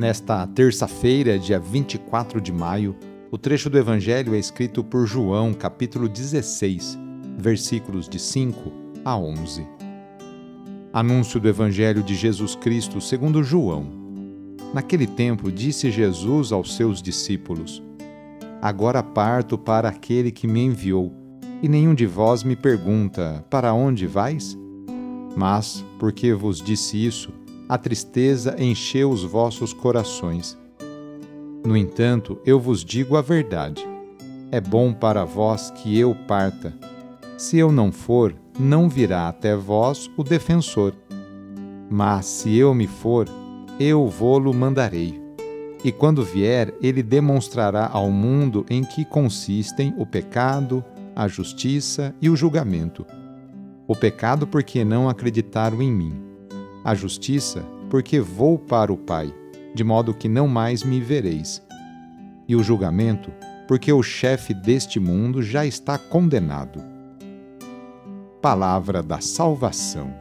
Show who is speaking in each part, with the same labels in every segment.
Speaker 1: Nesta terça-feira, dia 24 de maio, o trecho do Evangelho é escrito por João, capítulo 16, versículos de 5 a 11. Anúncio do Evangelho de Jesus Cristo segundo João. Naquele tempo, disse Jesus aos seus discípulos: Agora parto para aquele que me enviou, e nenhum de vós me pergunta: Para onde vais? Mas, porque vos disse isso, a tristeza encheu os vossos corações. No entanto, eu vos digo a verdade. É bom para vós que eu parta. Se eu não for, não virá até vós o defensor. Mas se eu me for, eu vô-lo mandarei. E quando vier, ele demonstrará ao mundo em que consistem o pecado, a justiça e o julgamento. O pecado porque não acreditaram em mim a justiça, porque vou para o Pai, de modo que não mais me vereis. E o julgamento, porque o chefe deste mundo já está condenado. Palavra da Salvação.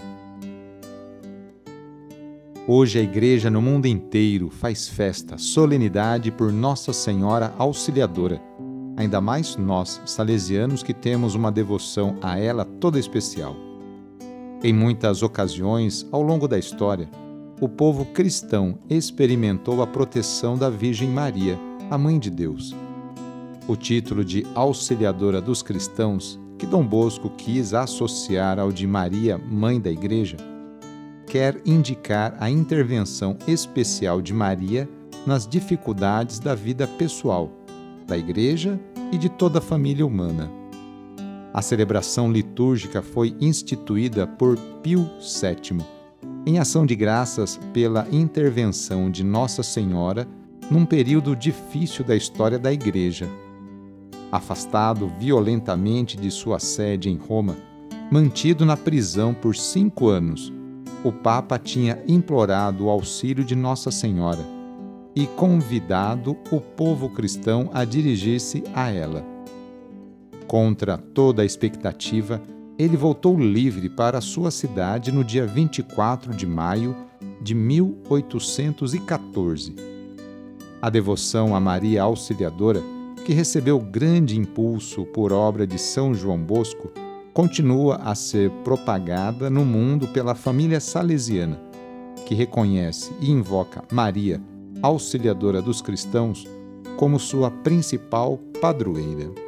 Speaker 1: Hoje a Igreja no mundo inteiro faz festa, solenidade por Nossa Senhora Auxiliadora, ainda mais nós, salesianos, que temos uma devoção a ela toda especial. Em muitas ocasiões, ao longo da história, o povo cristão experimentou a proteção da Virgem Maria, a Mãe de Deus. O título de Auxiliadora dos Cristãos, que Dom Bosco quis associar ao de Maria, Mãe da Igreja, quer indicar a intervenção especial de Maria nas dificuldades da vida pessoal, da Igreja e de toda a família humana. A celebração litúrgica foi instituída por Pio VII, em ação de graças pela intervenção de Nossa Senhora num período difícil da história da Igreja. Afastado violentamente de sua sede em Roma, mantido na prisão por cinco anos, o Papa tinha implorado o auxílio de Nossa Senhora e convidado o povo cristão a dirigir-se a ela Contra toda a expectativa, ele voltou livre para sua cidade no dia 24 de maio de 1814. A devoção a Maria Auxiliadora, que recebeu grande impulso por obra de São João Bosco, continua a ser propagada no mundo pela família salesiana, que reconhece e invoca Maria, auxiliadora dos cristãos, como sua principal padroeira.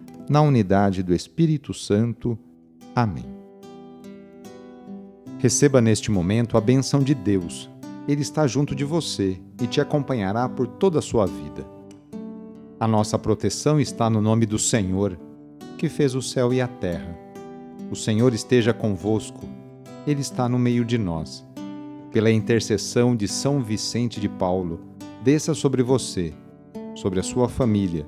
Speaker 1: na unidade do Espírito Santo. Amém. Receba neste momento a benção de Deus. Ele está junto de você e te acompanhará por toda a sua vida. A nossa proteção está no nome do Senhor, que fez o céu e a terra. O Senhor esteja convosco, Ele está no meio de nós. Pela intercessão de São Vicente de Paulo, desça sobre você, sobre a sua família,